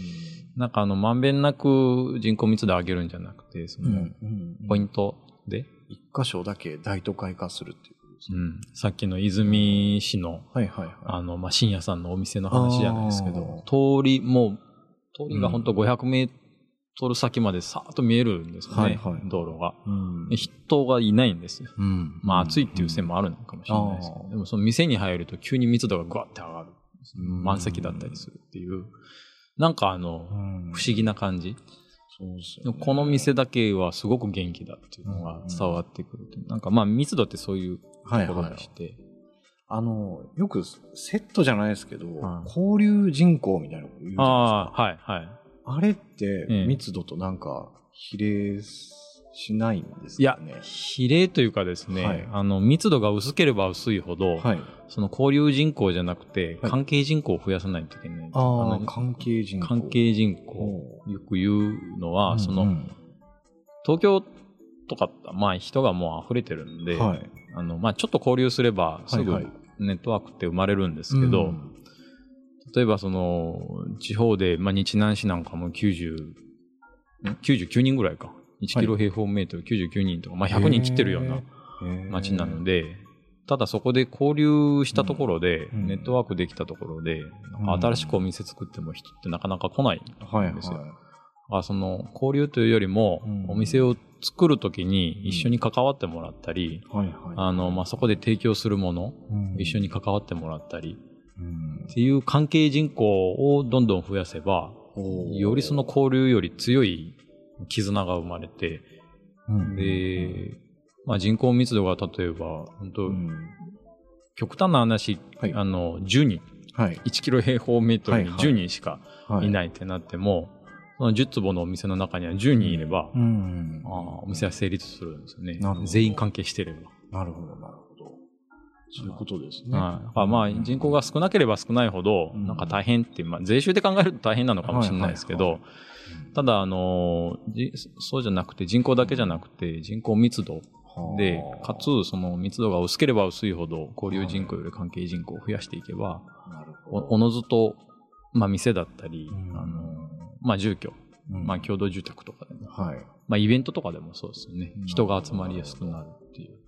なんかあの、まんべんなく人口密度上げるんじゃなくて、その、うん。ポインントで、一箇所だけ大都会化するっていう。うん、さっきの泉市の、はいはいはい。あの、まあ、深夜さんのお店の話じゃないですけどあ、通り、もう、通りが本当500メートル先までさーっと見えるんですよね、はいはい道路が。うんで人がいないんですよ。うん。まあ、暑いっていう線もあるのかもしれないですけど、うんでもその店に入ると急に密度がぐわって上がる。うん満席だったりするっていう、なんかあの、うん不思議な感じ。そうでねこの店だけはすごく元気だっていうのが伝わってくると。なんかまあ密度ってそういうところでして。あの、よくセットじゃないですけど、ん交流人口みたいなこと言うじゃないですか。ああ、はい、はい。あれってええ密度となんか比例しないんですいやかね。、比例というかですね、はいあの、密度が薄ければ薄いほど、はい。その交流人口じゃなくて、はい関係人口を増やさないといけない。あのあ、関係人口。関係人口。およく言うのは、その、うんうん東京とか、まあ人がもう溢れてるんで、はい。あの、まあちょっと交流すれば、すぐはいはいネットワークって生まれるんですけど、うん例えばその、地方で、まあ日南市なんかも90、ん99人ぐらいか。1キロ平方メートル99人とか、まあ100人切ってるようなへえ街なので、ただそこで交流したところで、うんネットワークできたところで、新しくお店作っても人ってなかなか来ない。はいはい。ですよあその交流というよりも、うんお店を作るときに一緒に関わってもらったり、はいはい。あの、まあ、そこで提供するもの、うん一緒に関わってもらったり、うんっていう関係人口をどんどん増やせば、よりその交流より強い絆が生まれて、うん。で、まあ、人口密度が例えば、本当、うん。極端な話、はい。あの、10人、はい。1キロ平方メートルにはいはい。10人しかはい。ないってなっても、その10坪のお店の中には10人いれば、うん。あーお店は成立するんですよね。全員関係してれば。なるほど、なるほど。そういうことですね。はい。まあ人口が少なければ少ないほど、うんなんか大変ってまあ税収で考えると大変なのかもしれないですけどただあのじそうじゃなくて人口だけじゃなくて人口密度では、あかつその密度が薄ければ薄いほど交流人口より関係人口を増やしていけば。おおのずと、まあ店だったり、うんあのまあ住居、うんまあ共同住宅とかでも、はい。まあイベントとかでもそうですよねうん。人が集まりやすくなるっていう。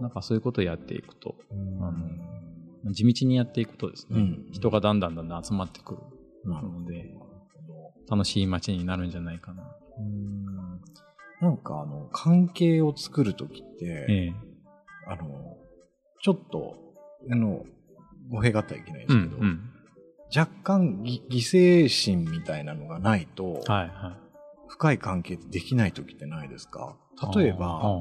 なんかそういうことをやっていくと、うん。あの地道にやっていくとですね、うん。人がだんだんだんだん集まってくる。ので、楽しい街になるんじゃないかな。うん。なんかあの、関係を作るときって、ええ。あの、ちょっと、あの、語弊があったらいけないでうすけど、んうん。若干ぎ犠牲心みたいなのがないと、はいはい。深い関係ってできないときってないですか？例えあば、あ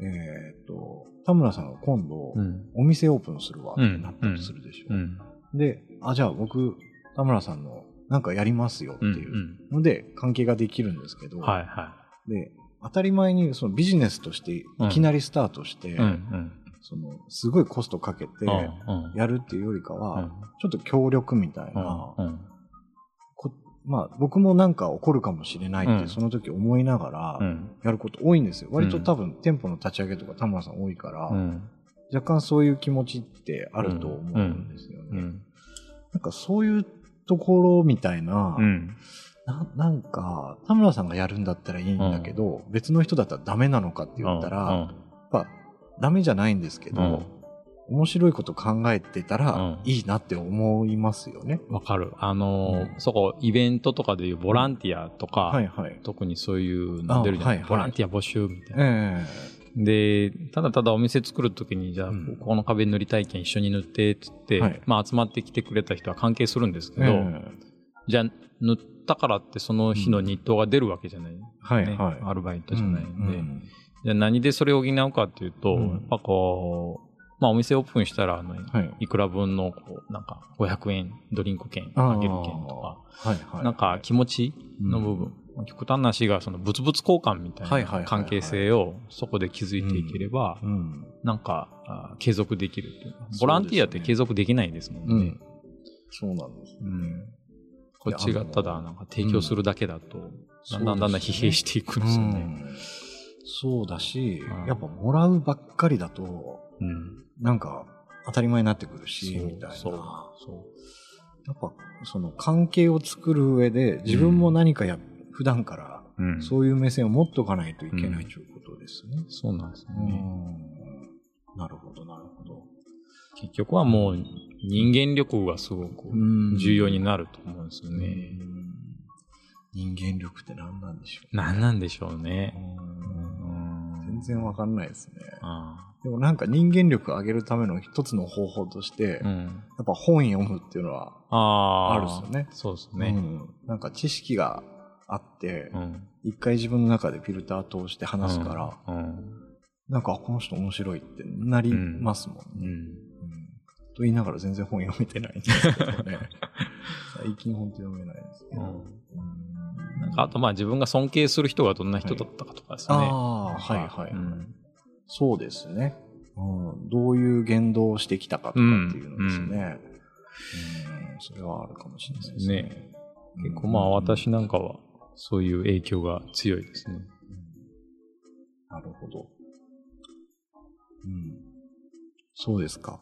えっ、と、田村さんが今度、うん。お店オープンするわってうんなったりするでしょ。うん。で、あ、じゃあ僕、田村さんのなんかやりますよってうん。いうので、関係ができるんですけど、はいはで、当たり前にそのビジネスとしていきなりスタートして。そのすごいコストかけてうんやるっていうよりかは、うんちょっと協力みたいな、まあ僕もなんか起こるかもしれないってうんその時思いながらうん。やること多いんですよ。割とうん多分店舗の立ち上げとか田村さん多いから、うん。若干そういう気持ちってあると思うんですよね。うん。なんかそういうところみたいな、うん。ななんか田村さんがやるんだったらいいんだけど、別の人だったらダメなのかって言ったら、やっぱダメじゃないんですけど、うん面白いこと考えてたらうんいいなって思いますよね。わかる。あのーうんそこ、イベントとかでいうボランティアとか、はいはい。特にそういうの出るじゃない、あはいはいボランティア募集みたいな。えで、ただただお店作るときに、じゃあ、うんここの壁塗り体験一緒に塗って、って言って、はいまあ集まってきてくれた人は関係するんですけえど、えじゃあ、塗ったからってその日の日当が出るわけじゃない。ねはいはい。アルバイトじゃないんで。うんじゃあ何でそれを補うかっていうと、うんやっぱこう、まあお店オープンしたら、あの、はい。いくら分の、こう、なんか、500円ドリンク券あげる券とか、はいはい。なんか気持ちの部分、極端な話がその物々交換みたはいない関係性をそこで築いていければ、うん。なんかあ継続できるっていうかボランティアって継続できないですもんね。うん。そうなんです。うんこっちがただなんか提供するだけだと、だんだんだんだん疲弊していくんですよね。うんそうだしうん、やっぱもらうばっかりだと、うん。なんか当たり前になってくるし、みたいな。そうやっぱその関係を作る上で自分も何かや、普段からうん。そういう目線を持っとかないといけないということですね。そうなんですね。なるほど、なるほど。結局はもう人間力がすごくうん重要になると思うんですよね。うん人間力って何なんでしょう何なんでしょうね。うんうん全然わかんないですね。あでもなんか人間力を上げるための一つの方法として、うん。っぱ本読むっていうのは、あるっすよねそうですね。うんなんか知識があってう、ん。一回自分の中でフィルター通して話すから、うん。なんかあこの人面白いってなりますもんね。と言いながら全然本読めてないんですけどね。最近本当読めないんですけど。うんうんなんかあとまあ自分が尊敬する人がどんな人だったかとかですね。ああ、はいはい、うんそうですね、うん。どういう言動をしてきたかとかっていうのですね。うんそれはあるかもしれないですね。ね結構まあ私なんかはそういう影響が強いですね。なるほど。うん。そうですか。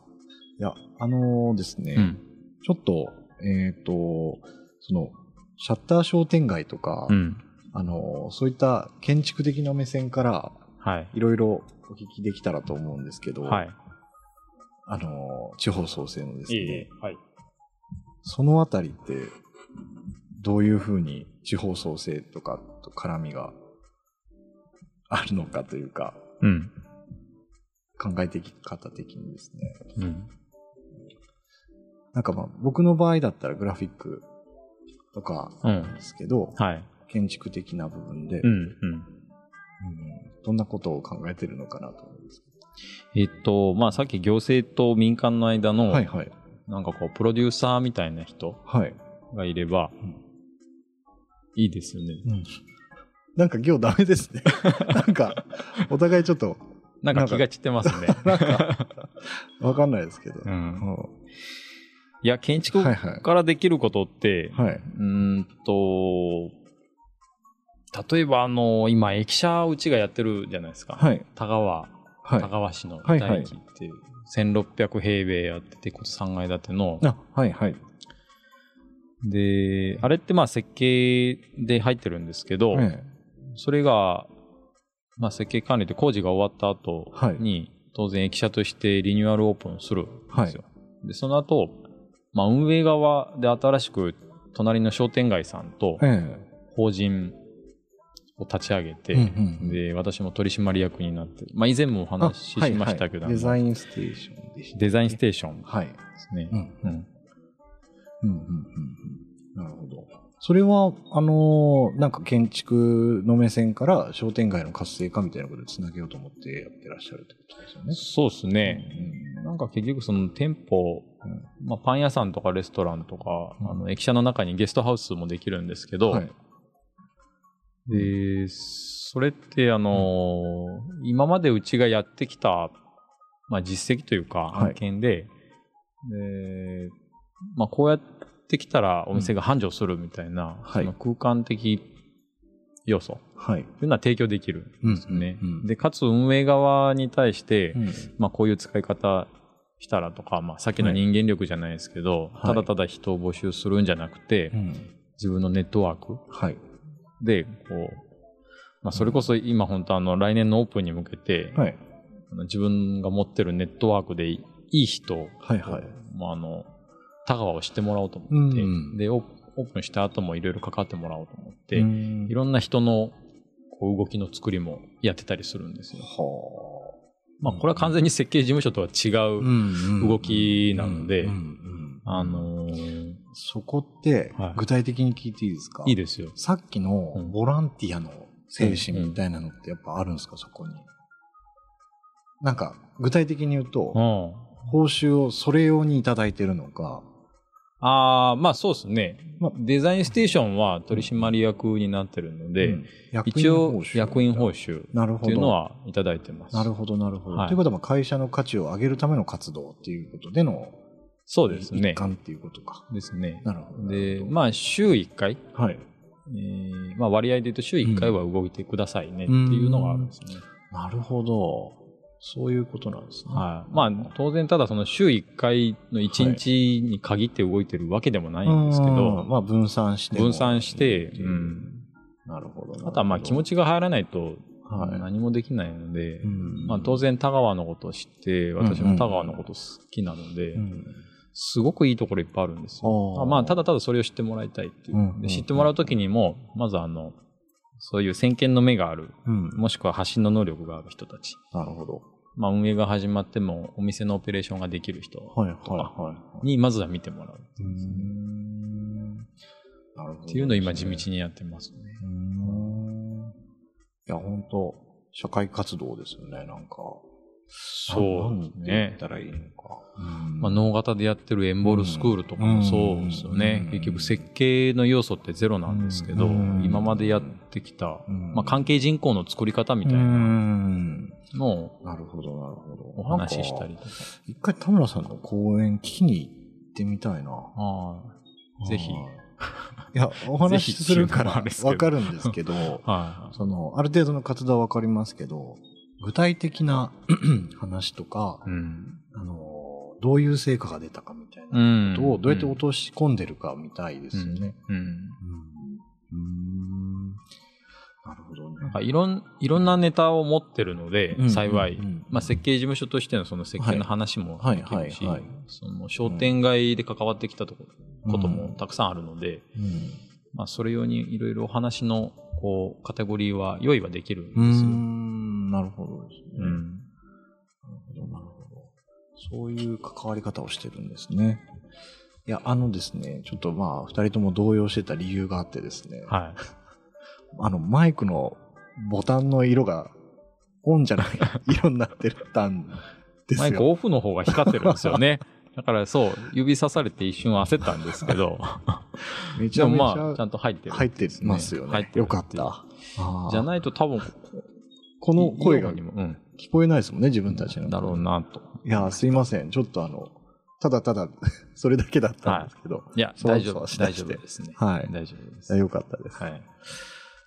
いや、あのーですね、うん。ちょっと、えっ、と、その、シャッター商店街とか、うん。あのーそういった建築的な目線から、はい。いろいろお聞きできたらと思うんですけど、はい。あのー地方創生のですね、はい。そのあたりって、どういうふうに地方創生とかと絡みがあるのかというか、うん。考えてき方的にですね。うん。なんかまあ僕の場合だったらグラフィックとかうんで。すけど、はい。建築的な部分で、うん。うん。うんどんなことを考えてるのかなと思うんですえっと、まあさっき行政と民間の間。の、はいはい。なんかこう、プロデューサーみたいな人はい。がいればうん、いいですよね。うんなんか今日ダメですね。なんか、お互いちょっと、なんか気が散ってますね。なんか、わかんないですけど。う。うんんいや、建築はいはい。からできることって、はい。うーんと、例えばあの、今、駅舎うちがやってるじゃないですか。はい。田川、はい。田川市の大駅っていう、1600平米あって、鉄骨3階建ての、あ、はいはい。で、あれってまあ設計で入ってるんですけど、えそれが、まあ設計管理で工事が終わった後はいに、当然駅舎としてリニューアルオープンするんですよ。で、その後、まあ運営側で新しく隣の商店街さんとええ法人を立ち上げて、うんうんうんで、私も取締役になって、まあ以前もお話ししましたけど、はいデザンインステーションでした。デザインステーションではい。すね。うん。うんうんうんうんうん。なるほど。それは、あのーなんか建築の目線から商店街の活性化みたいなことでつなげようと思ってやってらっしゃるってことですよね。そうですね。なんか結局その店舗、まあ、パン屋さんとかレストランとか、うんあの駅舎の中にゲストハウスもできるんですけど、はい。で、それってあのー今までうちがやってきた、まあ、実績というかはい。案件で、でまあ、こうやってきたらお店が繁盛するみたいな、はい。その空間的要素はい。というのは提供できるんですよね。うんうんうんで、かつ運営側に対して、うん。まあ、こういう使い方したらとか、まあ、さっきの人間力じゃないですけど、はい。ただただ人を募集するんじゃなくて、うん。自分のネットワークはい。で、こう、まあ、それこそ今本当あの、来年のオープンに向けて、はい。自分が持ってるネットワークでいい人を、はいはい。まあ、あの、田川を知ってもらおうと思って、うんで、オープンした後もいろいろ関わってもらおうと思って、うんいろんな人のこう動きの作りもやってたりするんですよ。はまあ、これは完全に設計事務所とは違う、あ動きなのであのーそこってはい具体的に聞いていいですか？いいですよ。さっきのうんボランティアの精神みたいなのってやっぱあるんですか、そこに。なんか、具体的に言うと、うん。報酬をそれ用にいただいてるのか、ああ、まあそうですね。まあデザインステーションは取締役になってるので、うん一応役員報酬。っていうのはいただいてます。なるほど、なるほど。はいということは、まあ会社の価値を上げるための活動っていうことでのそうですね一。環っていうことか。ですね。なるほど。で、まあ週1回、はい。えーまあ割合で言うと週1回は動いてくださいねっていうのがあるんですね。なるほど。そういうことなんですね。はい。まあ当然ただその週1回の1日に限って動いてるわけでもないんですけうんど、まあ分散しても。分散して、ううん。なるほど。あとはまあ気持ち、ちが入らないとはい何もできないので、うんまあ当然田川のことを知って、私も田川のこと好きなので、うんすごくいいところいっぱいあるんですあよ。ーまあただただそれを知ってもらいたいっていう。うんで知ってもらうときにも、まずあの、そういう先見の目がある、うん。もしくは発信の能力がある人たち。なるほど。まあ運営が始まってもお店のオペレーションができる人はいはいはい。にまずは見てもらううーんなるほど。っていうのを今地道にやってますね。いや、本当社会活動ですよね、なんか。そうねっ。たらいいのか。まあ、脳型でやってるエンボールスクールとかもそうですよね。うん結局設計の要素ってゼロなんですけど、うん今までやってきた、うんまあ、関係人口の作り方みたいなのをなるほど、なるほど。お話ししたりとか。一回田村さんの講演聞きに行ってみたいな。ああぜひ。はいいや、お話しするからわかるんですけど、はその、ある程度の活動はわかりますけど、具体的な 話とかい。、うん。あの、どういう成果が出たかみたいなうんことをどうやって落とし込んでるかみたいですよね。うん。なるほどね。なんかいろん、いろんなネタを持ってるので、うん幸い。まあ、設計事務所としてのその設計の話もはいできるしその商店街で関わってきたとここともうんたくさんあるので、うんまあ、それ用にいろいろお話の、こう、カテゴリーは用意はできるんですよ。ん、なるほどですね。うん。なるほど、なるほど。そういう関わり方をしてるんですね。いや、あのですね、ちょっとまあ、二人とも動揺してた理由があってですね、はい。あの、マイクのボタンの色が、オンじゃない 色になってたんですよ。マイクオフの方が光ってるんですよね。だからそう、指さされて一瞬焦ったんですけど、めちゃめちでもまあ、ちゃゃんと入ってる、入ってますよね。入ってるよかった。じゃないと多分、この声が聞こえないですもんね、自分たちの。だろうなと。いや、すいません。ちょっとあの、ただただ、それだけだったんですけど。いや、そう大丈夫、大丈夫ですね。はい大丈夫でいす。やよかったです。はい。い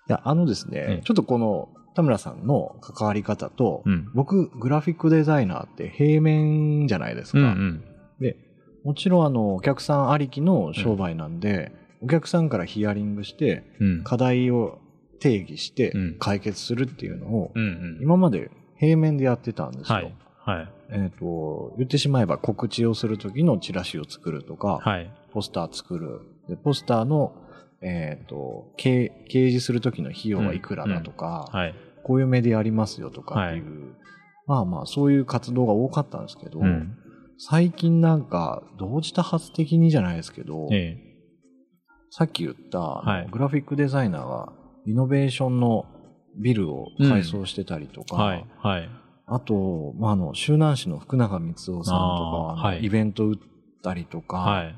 や、あのですね、ええちょっとこの田村さんの関わり方と、うん。僕、グラフィックデザイナーって平面じゃないですか。うんうん。で、もちろんあの、お客さんありきの商売なんで、お客さんからヒアリングして、うん。課題を定義してうん解決するっていうのを、うんうん。今まで平面でやってたんですよ。はい。はい。えっ、と、言ってしまえば告知をするときのチラシを作るとか、はい。ポスター作る。で、ポスターの、えっ、と、掲掲示するときの費用はいくらだとか、はい。こういうメディアありますよとかっていう、まあまあ、そういう活動が多かったんですけど、うん。最近なんか、同時多発的にじゃないですけど、ええ。さっき言った、グラフィックデザイナーが、イノベーションのビルを改装してたりとか、はい。はい。あと、まあ、あの、周南市の福永光雄さんとか、イベント打ったりとか、はい。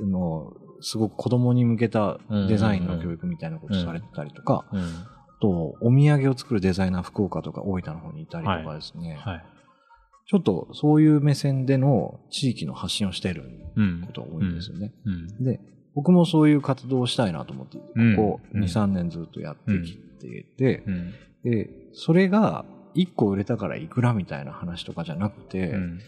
あのすごく子供に向けたデザインの教育みたいなことされてたりとか、うん。あと、お土産を作るデザイナー福岡とか大分の方にいたりとかですね、はい。ちょっとそういう目線での地域の発信をしているうんことが多いんですよね。うん。で、僕もそういう活動をしたいなと思って、こうんこ2、うん3年ずっとやってきてて、うん。で、それが1個売れたからいくらみたいな話とかじゃなくて、うん。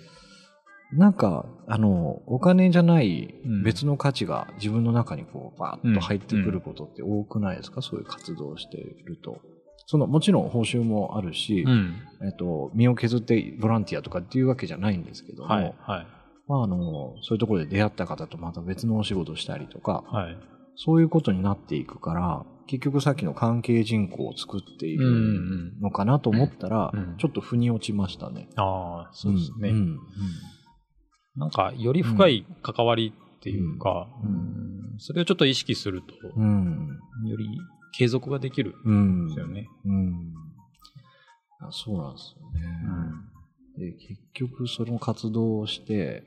なんか、あの、お金じゃないうん別の価値が自分の中にこう、バーッと入ってくることって多くないですか、そういう活動をしていると。その、もちろん報酬もあるし、うん。えっと、身を削ってボランティアとかっていうわけじゃないんですけども、はい。はい。まあ、あの、そういうところで出会った方とまた別のお仕事をしたりとか、はい。そういうことになっていくから、結局さっきの関係人口を作っていうんうるん。のかなと思ったら、うんちょっと腑に落ちましたね。ああ、そうですね。んんなんか、より深い関わりっていうか、うんうんそれをちょっと意識すると、うん。より継続ができるうん。んですよね。うん。あそうなんですよね。で、結局その活動をして、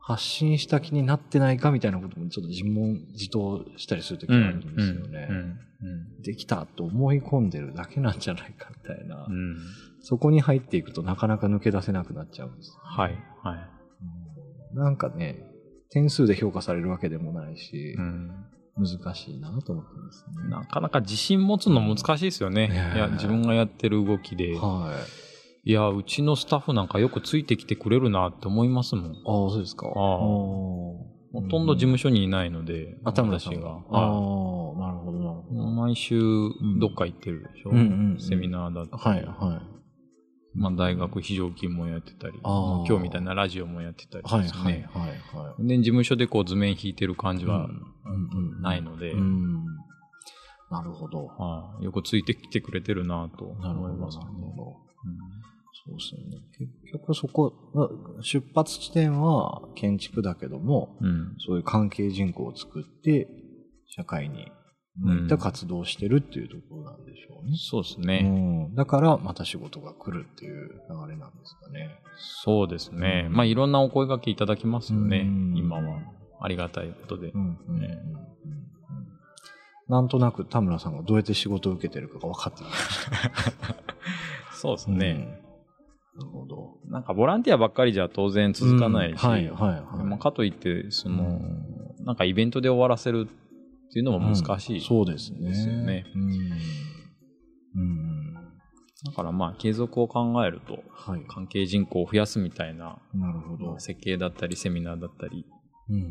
発信した気になってないかみたいなこともちょっと自問自答したりするときがあるんですよね。うんできたと思い込んでるだけなんじゃないかみたいな。うんうんそこに入っていくとなかなか抜け出せなくなっちゃうんですよね、はい。はい。うんなんかね、点数で評価されるわけでもないしう、ん難しいなと思ってますね。なかなか自信持つの難しいですよね。いや、自分がやってる動きで。はい。いや、うちのスタッフなんかよくついてきてくれるなって思いますもん。ああ、そうですか。あほほとんど事務所にいないので、あ、田村さんが。私が。ああは、なるほど、なるほいど。毎週どっか行ってるでしょ？うんセミナーだったり。はい、はい。まあ大学非常勤もやってたり、今日みたいなラジオもやってたりはい、ですはい、ね。はい、はい。で、事務所でこう図面引いてる感じはうんうんないので、うん。なるほど。はいよくついてきてくれてるなと思いますねなる。ほど。そうですよね。結局そこ、あ出発地点は建築だけども、うんうんそういう関係人口を作って、社会に向いた活動をしてるっていうところなんでしょうね。そうですうね。ん。だから、また仕事が来るっていう流れなんですかね。そうですね。うんまあいろんなお声掛けいただきますよねうん。今は。ありがたいことでなんとなく田村さんがどうやって仕事を受けてるかが分かってきました。そうですね。なるほど。なんかボランティアばっかりじゃ当然続かないし、はい、はい。まあ、かといって、その、なんかイベントで終わらせるっていうのも難しい。そうですね。ですよねうん。うん。だからまあ継続を考えると、はい。関係人口を増やすみたいな、なるほど。設計だったりセミナーだったり、うん。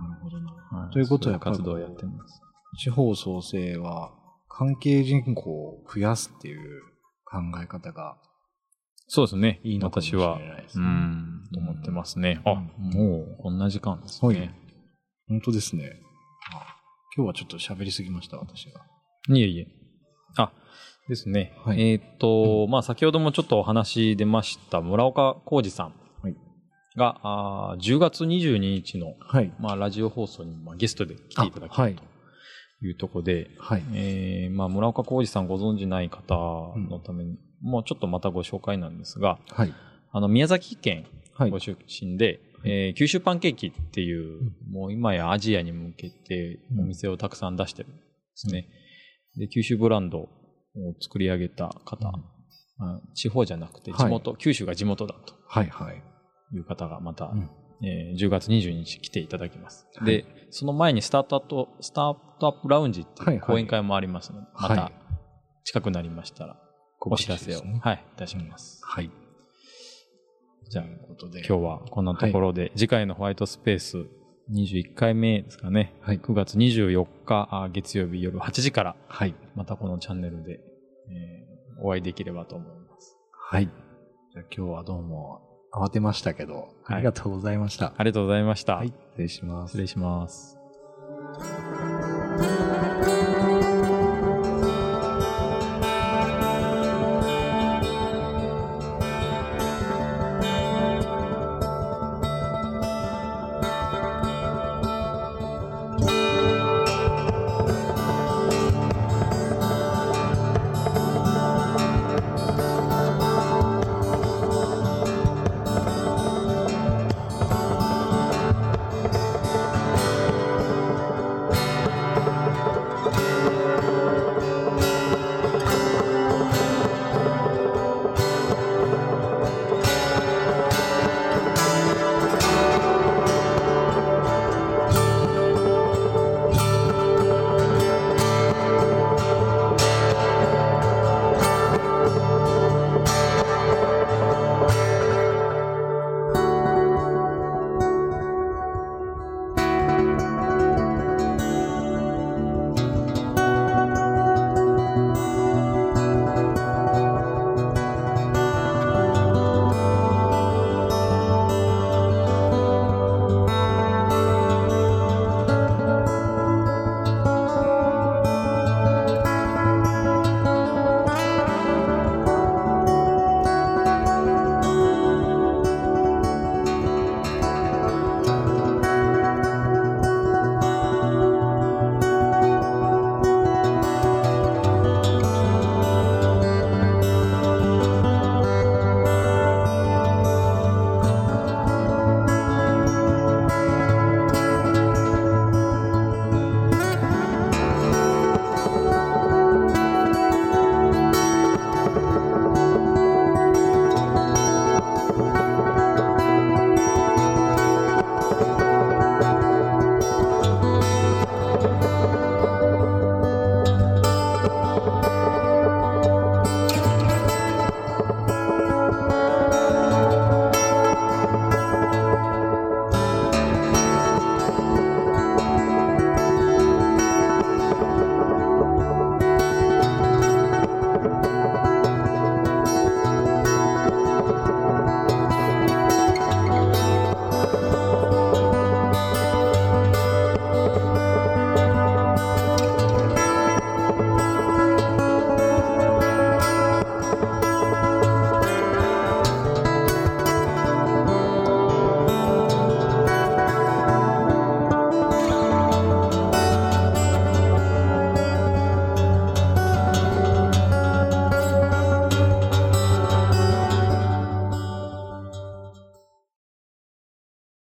なるほどな。はいということはやっぱりそう活動をやってます。地方創生は関係人口を増やすっていう考え方がそうですね。いいのかもし私はれないで、すうね。ん、と思ってますね。うんあ、もうこんな時間ですはいね。本当ですね。あ今日はちょっと喋りすぎました、私が。いえいえ。あ、ですね。はいえーっと、まあ先ほどもちょっとお話出ました村岡浩二さんはいが、あー10月22日の、はい。まあ、ラジオ放送に、まあ、ゲストで来ていただけあはいるというところで、はい。えーまあ、村岡浩二さんご存知ない方のために、もうちょっとまたご紹介なんですが、はい。あの、宮崎県はいご。出身で、えー九州パンケーキっていう、もう今やアジアに向けてうんお店をたくさん出してるんですね。で、九州ブランドを作り上げた方、あ地方じゃなくて地元、九州が地元だとはい。はい。いう方がまた、うんえー10月22日来ていただきます。はいで、その前にスタートアップ、スタートアップラウンジってはいいうはい講演会もありますので、またはい近くなりましたらお知らせを、はい、いたします。はい。じゃあ。今日はこんなところで、次回のホワイトスペース21回目ですかね。はい9月24日あ月曜日夜8時から、はい。またこのチャンネルで、えーお会いできればと思います。はい。じゃあ今日はどうも慌てましたけど、ありがとうございました。ありがとうございました。はい。失礼します失。礼します。「